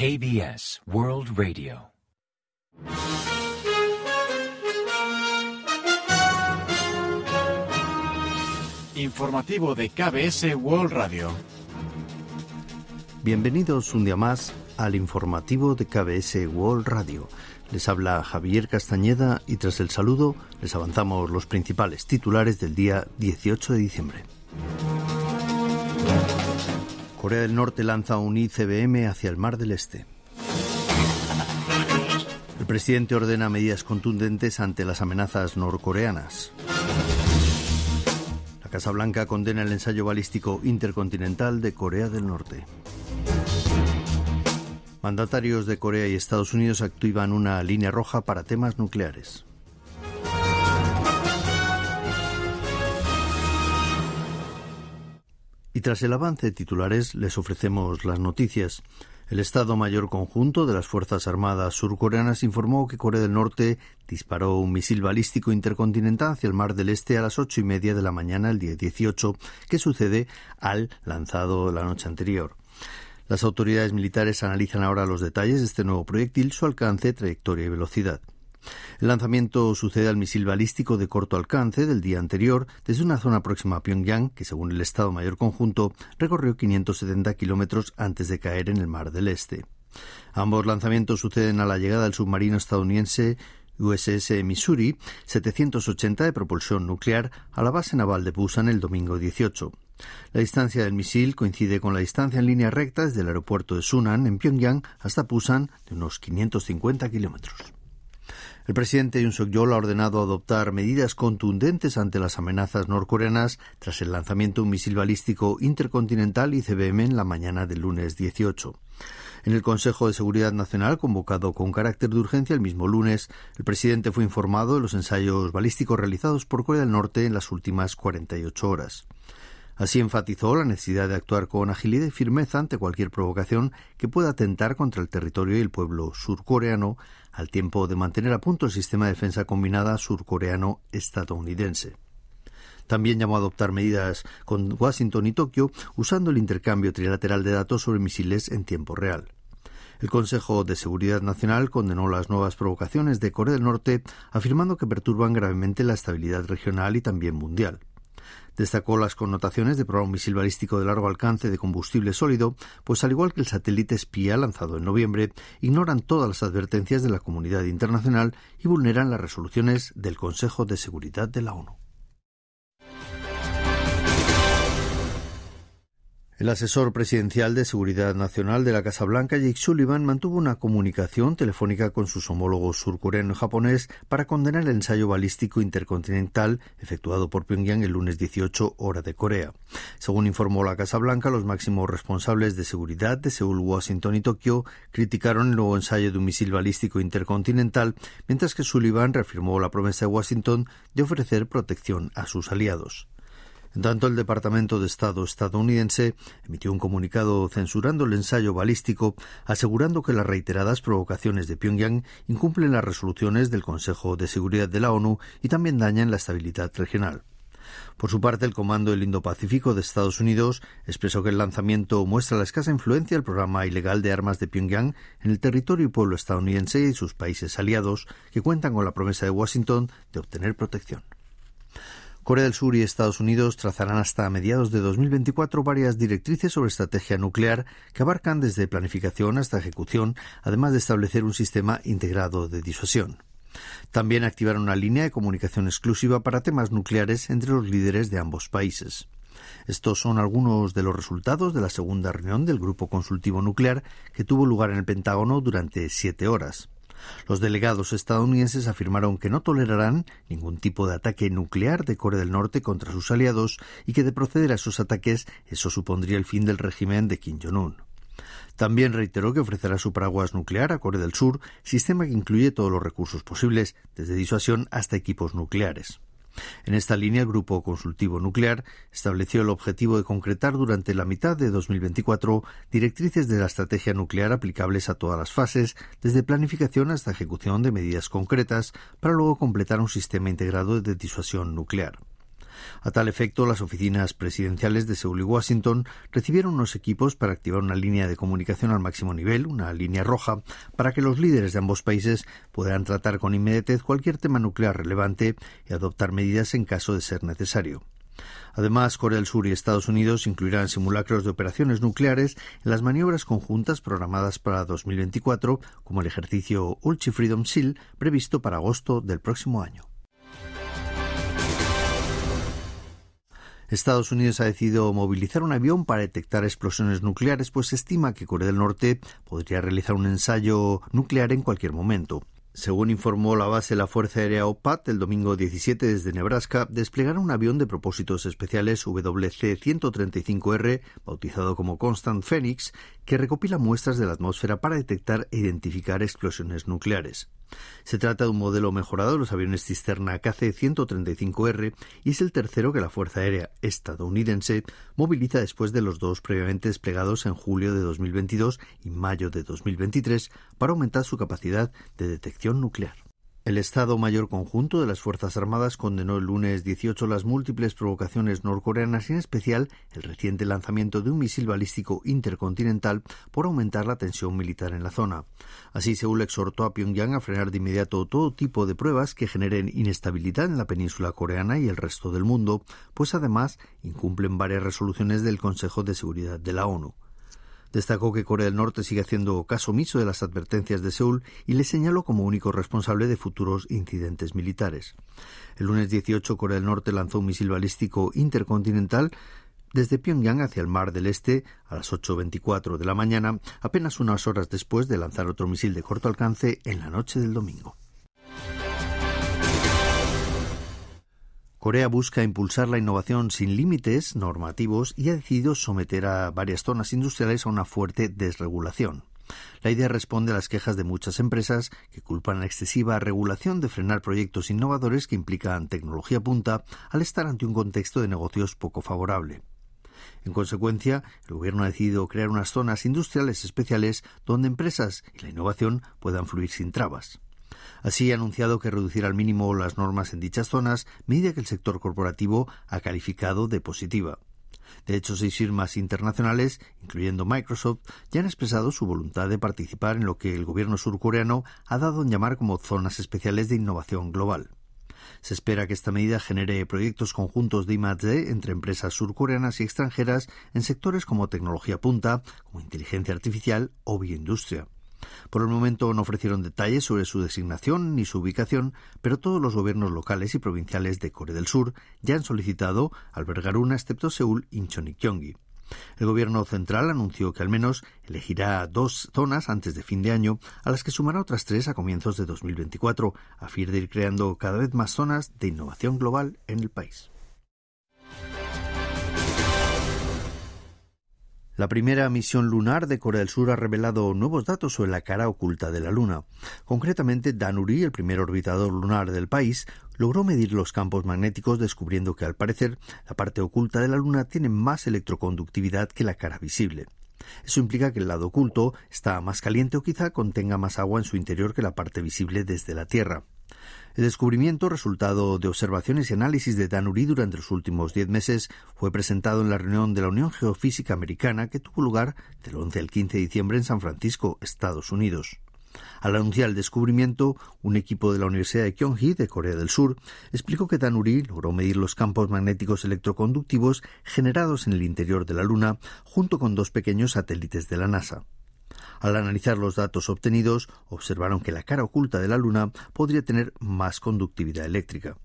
KBS World Radio. Informativo de KBS World Radio. Bienvenidos un día más al informativo de KBS World Radio. Les habla Javier Castañeda y tras el saludo les avanzamos los principales titulares del día 18 de diciembre. Corea del Norte lanza un ICBM hacia el Mar del Este. El presidente ordena medidas contundentes ante las amenazas norcoreanas. La Casa Blanca condena el ensayo balístico intercontinental de Corea del Norte. Mandatarios de Corea y Estados Unidos activan una línea roja para temas nucleares. Y tras el avance de titulares les ofrecemos las noticias. El Estado Mayor Conjunto de las Fuerzas Armadas surcoreanas informó que Corea del Norte disparó un misil balístico intercontinental hacia el Mar del Este a las ocho y media de la mañana el día 18, que sucede al lanzado la noche anterior. Las autoridades militares analizan ahora los detalles de este nuevo proyectil, su alcance, trayectoria y velocidad. El lanzamiento sucede al misil balístico de corto alcance del día anterior desde una zona próxima a Pyongyang, que según el Estado Mayor Conjunto recorrió 570 kilómetros antes de caer en el Mar del Este. Ambos lanzamientos suceden a la llegada del submarino estadounidense USS Missouri 780 de propulsión nuclear a la base naval de Busan el domingo 18. La distancia del misil coincide con la distancia en línea recta desde el aeropuerto de Sunan en Pyongyang hasta Busan de unos 550 kilómetros. El presidente Yoon Suk-yeol ha ordenado adoptar medidas contundentes ante las amenazas norcoreanas tras el lanzamiento de un misil balístico intercontinental ICBM en la mañana del lunes 18. En el Consejo de Seguridad Nacional, convocado con carácter de urgencia el mismo lunes, el presidente fue informado de los ensayos balísticos realizados por Corea del Norte en las últimas 48 horas. Así enfatizó la necesidad de actuar con agilidad y firmeza ante cualquier provocación que pueda atentar contra el territorio y el pueblo surcoreano, al tiempo de mantener a punto el sistema de defensa combinada surcoreano-estadounidense. También llamó a adoptar medidas con Washington y Tokio usando el intercambio trilateral de datos sobre misiles en tiempo real. El Consejo de Seguridad Nacional condenó las nuevas provocaciones de Corea del Norte, afirmando que perturban gravemente la estabilidad regional y también mundial. Destacó las connotaciones de probar un misil balístico de largo alcance de combustible sólido, pues al igual que el satélite espía lanzado en noviembre, ignoran todas las advertencias de la comunidad internacional y vulneran las resoluciones del Consejo de Seguridad de la ONU. El asesor presidencial de Seguridad Nacional de la Casa Blanca, Jake Sullivan, mantuvo una comunicación telefónica con sus homólogos surcoreano japonés para condenar el ensayo balístico intercontinental efectuado por Pyongyang el lunes 18 hora de Corea. Según informó la Casa Blanca, los máximos responsables de seguridad de Seúl, Washington y Tokio criticaron el nuevo ensayo de un misil balístico intercontinental, mientras que Sullivan reafirmó la promesa de Washington de ofrecer protección a sus aliados. En tanto, el Departamento de Estado estadounidense emitió un comunicado censurando el ensayo balístico, asegurando que las reiteradas provocaciones de Pyongyang incumplen las resoluciones del Consejo de Seguridad de la ONU y también dañan la estabilidad regional. Por su parte, el Comando del Indo-Pacífico de Estados Unidos expresó que el lanzamiento muestra la escasa influencia del programa ilegal de armas de Pyongyang en el territorio y pueblo estadounidense y sus países aliados, que cuentan con la promesa de Washington de obtener protección. Corea del Sur y Estados Unidos trazarán hasta mediados de 2024 varias directrices sobre estrategia nuclear que abarcan desde planificación hasta ejecución, además de establecer un sistema integrado de disuasión. También activaron una línea de comunicación exclusiva para temas nucleares entre los líderes de ambos países. Estos son algunos de los resultados de la segunda reunión del Grupo Consultivo Nuclear que tuvo lugar en el Pentágono durante siete horas. Los delegados estadounidenses afirmaron que no tolerarán ningún tipo de ataque nuclear de Corea del Norte contra sus aliados y que de proceder a esos ataques eso supondría el fin del régimen de Kim Jong-un. También reiteró que ofrecerá su paraguas nuclear a Corea del Sur, sistema que incluye todos los recursos posibles, desde disuasión hasta equipos nucleares. En esta línea, el Grupo Consultivo Nuclear estableció el objetivo de concretar durante la mitad de 2024 directrices de la estrategia nuclear aplicables a todas las fases, desde planificación hasta ejecución de medidas concretas, para luego completar un sistema integrado de disuasión nuclear. A tal efecto, las oficinas presidenciales de Seúl y Washington recibieron unos equipos para activar una línea de comunicación al máximo nivel, una línea roja, para que los líderes de ambos países puedan tratar con inmediatez cualquier tema nuclear relevante y adoptar medidas en caso de ser necesario. Además, Corea del Sur y Estados Unidos incluirán simulacros de operaciones nucleares en las maniobras conjuntas programadas para 2024, como el ejercicio Ulchi Freedom Seal previsto para agosto del próximo año. Estados Unidos ha decidido movilizar un avión para detectar explosiones nucleares, pues se estima que Corea del Norte podría realizar un ensayo nuclear en cualquier momento. Según informó la base de la Fuerza Aérea OPAT el domingo 17 desde Nebraska, desplegaron un avión de propósitos especiales WC-135R, bautizado como Constant Phoenix, que recopila muestras de la atmósfera para detectar e identificar explosiones nucleares. Se trata de un modelo mejorado de los aviones cisterna KC-135R y es el tercero que la Fuerza Aérea estadounidense moviliza después de los dos previamente desplegados en julio de 2022 y mayo de 2023 para aumentar su capacidad de detección nuclear. El Estado Mayor Conjunto de las Fuerzas Armadas condenó el lunes 18 las múltiples provocaciones norcoreanas en especial el reciente lanzamiento de un misil balístico intercontinental por aumentar la tensión militar en la zona. Así, Seúl exhortó a Pyongyang a frenar de inmediato todo tipo de pruebas que generen inestabilidad en la península coreana y el resto del mundo, pues además incumplen varias resoluciones del Consejo de Seguridad de la ONU. Destacó que Corea del Norte sigue haciendo caso omiso de las advertencias de Seúl y le señaló como único responsable de futuros incidentes militares. El lunes 18, Corea del Norte lanzó un misil balístico intercontinental desde Pyongyang hacia el Mar del Este a las 8.24 de la mañana, apenas unas horas después de lanzar otro misil de corto alcance en la noche del domingo. Corea busca impulsar la innovación sin límites normativos y ha decidido someter a varias zonas industriales a una fuerte desregulación. La idea responde a las quejas de muchas empresas que culpan la excesiva regulación de frenar proyectos innovadores que implican tecnología punta al estar ante un contexto de negocios poco favorable. En consecuencia, el Gobierno ha decidido crear unas zonas industriales especiales donde empresas y la innovación puedan fluir sin trabas. Así ha anunciado que reducirá al mínimo las normas en dichas zonas, medida que el sector corporativo ha calificado de positiva. De hecho, seis firmas internacionales, incluyendo Microsoft, ya han expresado su voluntad de participar en lo que el gobierno surcoreano ha dado en llamar como zonas especiales de innovación global. Se espera que esta medida genere proyectos conjuntos de I+D entre empresas surcoreanas y extranjeras en sectores como tecnología punta, como inteligencia artificial o bioindustria. Por el momento no ofrecieron detalles sobre su designación ni su ubicación, pero todos los gobiernos locales y provinciales de Corea del Sur ya han solicitado albergar una excepto Seúl, Incheon y Gyeonggi. El gobierno central anunció que al menos elegirá dos zonas antes de fin de año, a las que sumará otras tres a comienzos de 2024, a fin de ir creando cada vez más zonas de innovación global en el país. La primera misión lunar de Corea del Sur ha revelado nuevos datos sobre la cara oculta de la Luna. Concretamente, Danuri, el primer orbitador lunar del país, logró medir los campos magnéticos descubriendo que al parecer la parte oculta de la Luna tiene más electroconductividad que la cara visible. Eso implica que el lado oculto está más caliente o quizá contenga más agua en su interior que la parte visible desde la Tierra. El descubrimiento, resultado de observaciones y análisis de Danuri durante los últimos diez meses, fue presentado en la reunión de la Unión Geofísica Americana que tuvo lugar del 11 al 15 de diciembre en San Francisco, Estados Unidos. Al anunciar el descubrimiento, un equipo de la Universidad de Kyonghee de Corea del Sur explicó que Danuri logró medir los campos magnéticos electroconductivos generados en el interior de la Luna junto con dos pequeños satélites de la NASA. Al analizar los datos obtenidos, observaron que la cara oculta de la Luna podría tener más conductividad eléctrica.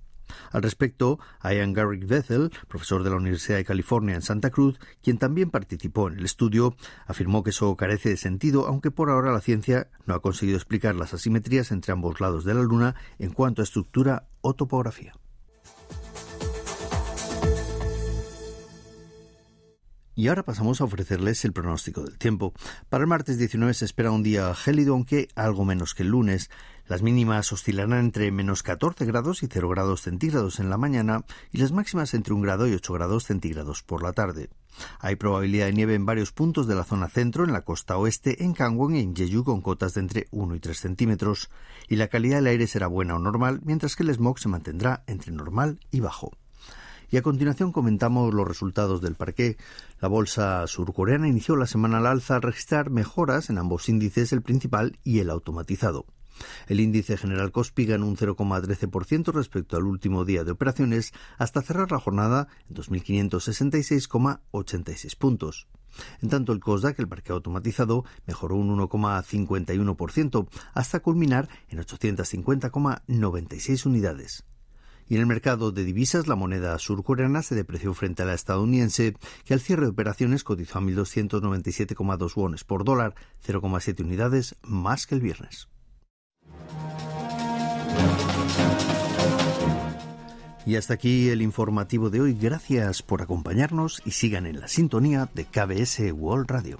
Al respecto, Ian Garrick Bethel, profesor de la Universidad de California en Santa Cruz, quien también participó en el estudio, afirmó que eso carece de sentido, aunque por ahora la ciencia no ha conseguido explicar las asimetrías entre ambos lados de la Luna en cuanto a estructura o topografía. Y ahora pasamos a ofrecerles el pronóstico del tiempo. Para el martes 19 se espera un día gélido, aunque algo menos que el lunes. Las mínimas oscilarán entre menos 14 grados y 0 grados centígrados en la mañana y las máximas entre 1 grado y 8 grados centígrados por la tarde. Hay probabilidad de nieve en varios puntos de la zona centro, en la costa oeste, en Kangwon y en Jeju con cotas de entre 1 y 3 centímetros. Y la calidad del aire será buena o normal, mientras que el smog se mantendrá entre normal y bajo. Y a continuación comentamos los resultados del parqué. La bolsa surcoreana inició la semana al alza al registrar mejoras en ambos índices, el principal y el automatizado. El índice general Kospi ganó un 0,13% respecto al último día de operaciones hasta cerrar la jornada en 2.566,86 puntos. En tanto, el COSDAC, el parque automatizado, mejoró un 1,51% hasta culminar en 850,96 unidades. Y en el mercado de divisas, la moneda surcoreana se depreció frente a la estadounidense, que al cierre de operaciones cotizó a 1.297,2 wones por dólar, 0,7 unidades más que el viernes. Y hasta aquí el informativo de hoy. Gracias por acompañarnos y sigan en la sintonía de KBS World Radio.